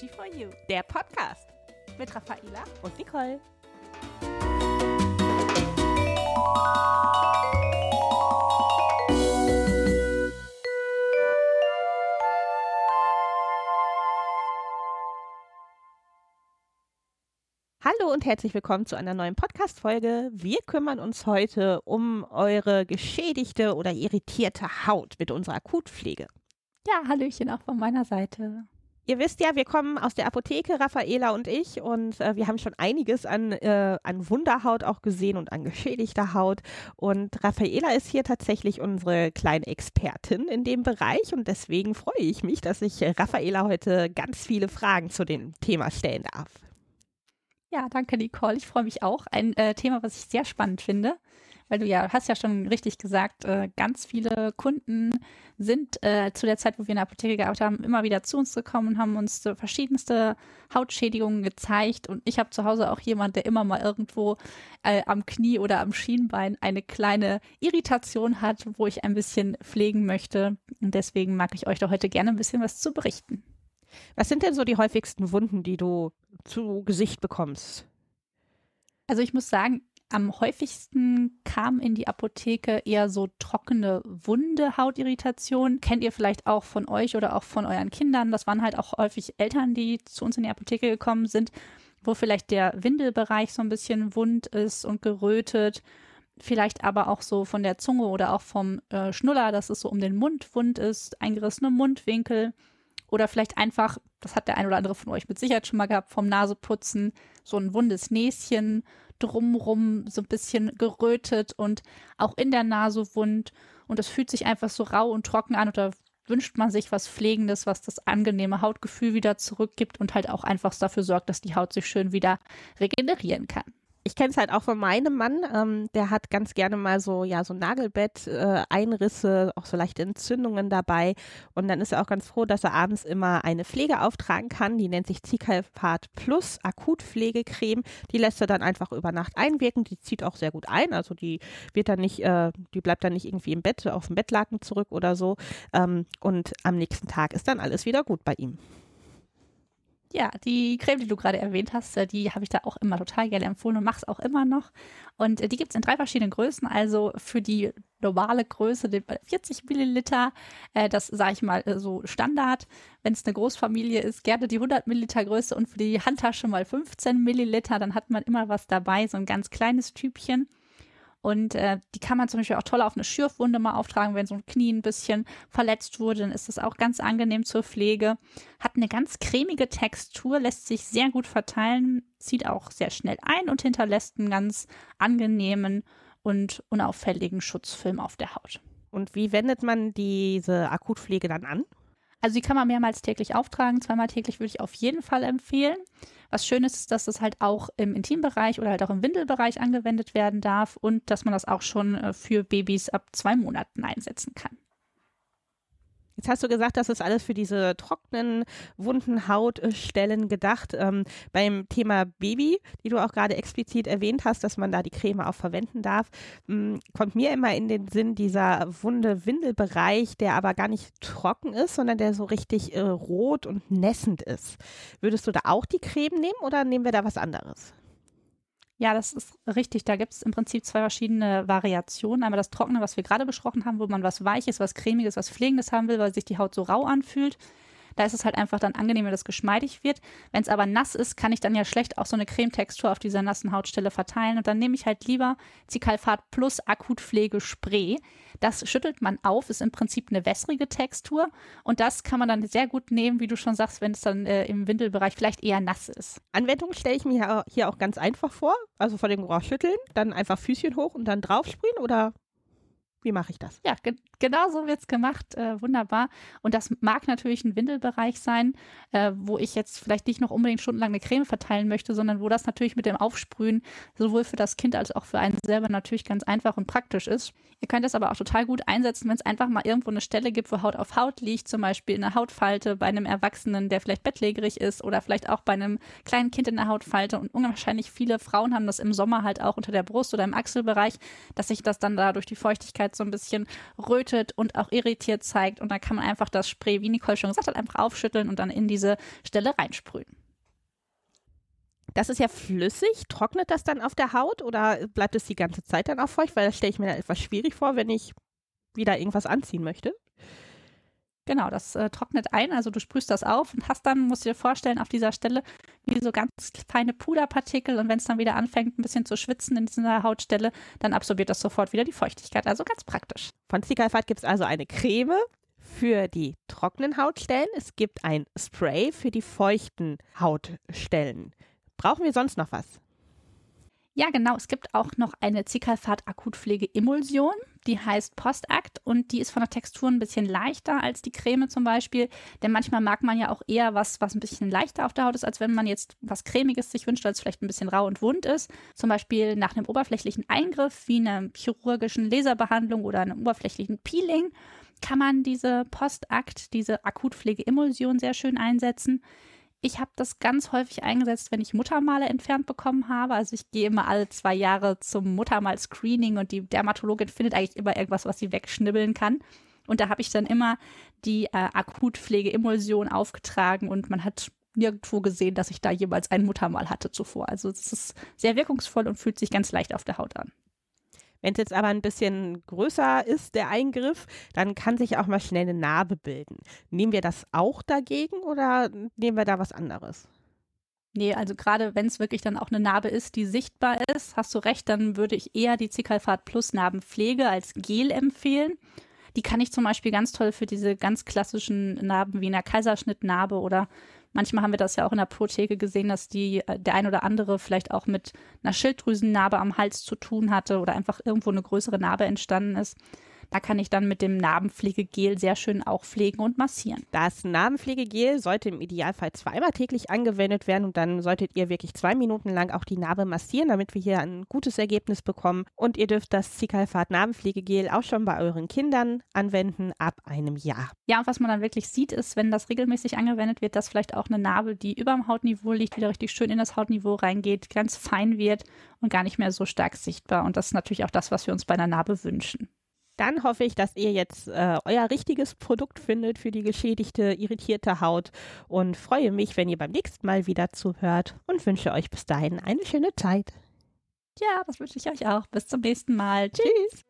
Beauty for You, der Podcast mit Raffaela und Nicole. Hallo und herzlich willkommen zu einer neuen Podcast-Folge. Wir kümmern uns heute um eure geschädigte oder irritierte Haut mit unserer Akutpflege. Ja, Hallöchen auch von meiner Seite. Ihr wisst ja, wir kommen aus der Apotheke, Raffaela und ich, und äh, wir haben schon einiges an, äh, an Wunderhaut auch gesehen und an geschädigter Haut. Und Raffaela ist hier tatsächlich unsere kleine Expertin in dem Bereich und deswegen freue ich mich, dass ich Raffaela heute ganz viele Fragen zu dem Thema stellen darf. Ja, danke Nicole. Ich freue mich auch. Ein äh, Thema, was ich sehr spannend finde, weil du ja hast ja schon richtig gesagt, äh, ganz viele Kunden sind äh, zu der Zeit, wo wir in der Apotheke gearbeitet haben, immer wieder zu uns gekommen und haben uns äh, verschiedenste Hautschädigungen gezeigt. Und ich habe zu Hause auch jemand, der immer mal irgendwo äh, am Knie oder am Schienbein eine kleine Irritation hat, wo ich ein bisschen pflegen möchte. Und deswegen mag ich euch da heute gerne ein bisschen was zu berichten. Was sind denn so die häufigsten Wunden, die du zu Gesicht bekommst? Also ich muss sagen, am häufigsten kam in die Apotheke eher so trockene Wunde, Hautirritation. Kennt ihr vielleicht auch von euch oder auch von euren Kindern? Das waren halt auch häufig Eltern, die zu uns in die Apotheke gekommen sind, wo vielleicht der Windelbereich so ein bisschen wund ist und gerötet. Vielleicht aber auch so von der Zunge oder auch vom äh, Schnuller, dass es so um den Mund wund ist, eingerissene Mundwinkel. Oder vielleicht einfach, das hat der ein oder andere von euch mit Sicherheit schon mal gehabt, vom Naseputzen, so ein wundes Näschen, drumrum so ein bisschen gerötet und auch in der Nase wund. Und es fühlt sich einfach so rau und trocken an oder wünscht man sich was Pflegendes, was das angenehme Hautgefühl wieder zurückgibt und halt auch einfach dafür sorgt, dass die Haut sich schön wieder regenerieren kann ich kenne es halt auch von meinem Mann, ähm, der hat ganz gerne mal so, ja, so Nagelbett, äh, Einrisse, auch so leichte Entzündungen dabei. Und dann ist er auch ganz froh, dass er abends immer eine Pflege auftragen kann, die nennt sich Zicalfat Plus Akutpflegecreme. Die lässt er dann einfach über Nacht einwirken, die zieht auch sehr gut ein, also die wird dann nicht, äh, die bleibt dann nicht irgendwie im Bett, auf dem Bettlaken zurück oder so. Ähm, und am nächsten Tag ist dann alles wieder gut bei ihm. Ja, die Creme, die du gerade erwähnt hast, äh, die habe ich da auch immer total gerne empfohlen und mache es auch immer noch. Und äh, die gibt's in drei verschiedenen Größen. Also für die normale Größe, den 40 Milliliter, äh, das sage ich mal so Standard. Wenn es eine Großfamilie ist, gerne die 100 Milliliter Größe und für die Handtasche mal 15 Milliliter. Dann hat man immer was dabei, so ein ganz kleines Typchen. Und äh, die kann man zum Beispiel auch toll auf eine Schürfwunde mal auftragen, wenn so ein Knie ein bisschen verletzt wurde, dann ist das auch ganz angenehm zur Pflege. Hat eine ganz cremige Textur, lässt sich sehr gut verteilen, zieht auch sehr schnell ein und hinterlässt einen ganz angenehmen und unauffälligen Schutzfilm auf der Haut. Und wie wendet man diese Akutpflege dann an? Also die kann man mehrmals täglich auftragen, zweimal täglich würde ich auf jeden Fall empfehlen. Was schön ist, ist, dass das halt auch im Intimbereich oder halt auch im Windelbereich angewendet werden darf und dass man das auch schon äh, für Babys ab zwei Monaten einsetzen kann. Jetzt hast du gesagt, das ist alles für diese trockenen, wunden Hautstellen gedacht. Ähm, beim Thema Baby, die du auch gerade explizit erwähnt hast, dass man da die Creme auch verwenden darf, mh, hm, kommt mir immer in den Sinn dieser wunde Windelbereich, der aber gar nicht trocken ist, sondern der so richtig äh, rot und nässend ist. Würdest du da auch die Creme nehmen oder nehmen wir da was anderes? Ja, das ist richtig. Da gibt es im Prinzip zwei verschiedene Variationen. Einmal das Trockene, was wir gerade besprochen haben, wo man was Weiches, was Cremiges, was Pflegendes haben will, weil sich die Haut so rau anfühlt. Da ist es halt einfach dann angenehm, wenn das geschmeidig wird. Wenn es aber nass ist, kann ich dann ja schlecht auch so eine Cremetextur auf dieser nassen Hautstelle verteilen. Und dann nehme ich halt lieber Zicalfat plus Akutpflegespray. Das schüttelt man auf, ist im Prinzip eine wässrige Textur. Und das kann man dann sehr gut nehmen, wie du schon sagst, wenn es dann äh, im Windelbereich vielleicht eher nass ist. Anwendung stelle ich mir hier auch ganz einfach vor. Also vor dem Rohr schütteln, dann einfach Füßchen hoch und dann draufsprühen oder wie mache ich das? Ja, ge genau so wird's gemacht. Äh, wunderbar. Und das mag natürlich ein Windelbereich sein, äh, wo ich jetzt vielleicht nicht noch unbedingt stundenlang eine Creme verteilen möchte, sondern wo das natürlich mit dem Aufsprühen sowohl für das Kind als auch für einen selber natürlich ganz einfach und praktisch ist. Ihr könnt das aber auch total gut einsetzen, wenn es einfach mal irgendwo eine Stelle gibt, wo Haut auf Haut liegt, zum Beispiel in einer Hautfalte bei einem Erwachsenen, der vielleicht bettlägerig ist oder vielleicht auch bei einem kleinen Kind in der Hautfalte. Und unwahrscheinlich viele Frauen haben das im Sommer halt auch unter der Brust oder im Achselbereich, dass sich das dann da durch die Feuchtigkeit Zeit so ein bisschen rötet und auch irritiert zeigt. Und dann kann man einfach das Spray, wie Nicole schon gesagt hat, einfach aufschütteln und dann in diese Stelle reinsprühen. Das ist ja flüssig. Trocknet das dann auf der Haut oder bleibt es die ganze Zeit dann auch feucht? Weil das stelle ich mir dann etwas schwierig vor, wenn ich wieder irgendwas anziehen möchte. Genau, das äh, trocknet ein, also du sprühst das auf und hast dann, musst du dir vorstellen, auf dieser Stelle wie so ganz feine Puderpartikel und wenn es dann wieder anfängt, ein bisschen zu schwitzen in dieser Hautstelle, dann absorbiert das sofort wieder die Feuchtigkeit. Also ganz praktisch. Von Zicalfat gibt es also eine Creme für die trockenen Hautstellen. Es gibt ein Spray für die feuchten Hautstellen. Brauchen wir sonst noch was? Ja, genau. Es gibt auch noch eine Zicalfat Akutpflege Emulsion. Die heißt Postakt und die ist von der Textur ein bisschen leichter als die Creme zum Beispiel. Denn manchmal mag man ja auch eher was, was ein bisschen leichter auf der Haut ist, als wenn man jetzt was Cremiges sich wünscht, als vielleicht ein bisschen rau und wund ist. Zum Beispiel nach einem oberflächlichen Eingriff wie einer chirurgischen Laserbehandlung oder einem oberflächlichen Peeling kann man diese Postakt, diese Akutpflege Emulsion sehr schön einsetzen. Ich habe das ganz häufig eingesetzt, wenn ich Muttermale entfernt bekommen habe. Also ich gehe immer alle zwei Jahre zum Muttermal-Screening und die Dermatologin findet eigentlich immer irgendwas, was sie wegschnibbeln kann. Und da habe ich dann immer die äh, Akutpflege-Emulsion aufgetragen und man hat nirgendwo gesehen, dass ich da jemals ein Muttermal hatte zuvor. Also es ist sehr wirkungsvoll und fühlt sich ganz leicht auf der Haut an. Wenn es jetzt aber ein bisschen größer ist, der Eingriff, dann kann sich auch mal schnell eine Narbe bilden. Nehmen wir das auch dagegen oder nehmen wir da was anderes? Nee, also gerade wenn es wirklich dann auch eine Narbe ist, die sichtbar ist, hast du recht, dann würde ich eher die Zicalfat Plus Narbenpflege als Gel empfehlen. Die kann ich zum Beispiel ganz toll für diese ganz klassischen Narben wie einer Kaiserschnittnarbe oder Manchmal haben wir das ja auch in der Apotheke gesehen, dass die, äh, der ein oder andere vielleicht auch mit einer Schilddrüsennarbe am Hals zu tun hatte oder einfach irgendwo eine größere Narbe entstanden ist. Da kann ich dann mit dem Narbenpflegegel sehr schön auch pflegen und massieren. Das Narbenpflegegel sollte im Idealfall zweimal täglich angewendet werden und dann solltet ihr wirklich zwei Minuten lang auch die Narbe massieren, damit wir hier ein gutes Ergebnis bekommen. Und ihr dürft das Zicalfat Narbenpflegegel auch schon bei euren Kindern anwenden ab einem Jahr. Ja, und was man dann wirklich sieht, ist, wenn das regelmäßig angewendet wird, dass vielleicht auch eine Narbe, die über dem Hautniveau liegt, wieder richtig schön in das Hautniveau reingeht, ganz fein wird und gar nicht mehr so stark sichtbar. Und das ist natürlich auch das, was wir uns bei einer Narbe wünschen. Dann hoffe ich, dass ihr jetzt äh, euer richtiges Produkt findet für die geschädigte, irritierte Haut und freue mich, wenn ihr beim nächsten Mal wieder zuhört und wünsche euch bis dahin eine schöne Zeit. Ja, das wünsche ich euch auch. Bis zum nächsten Mal. Tschüss.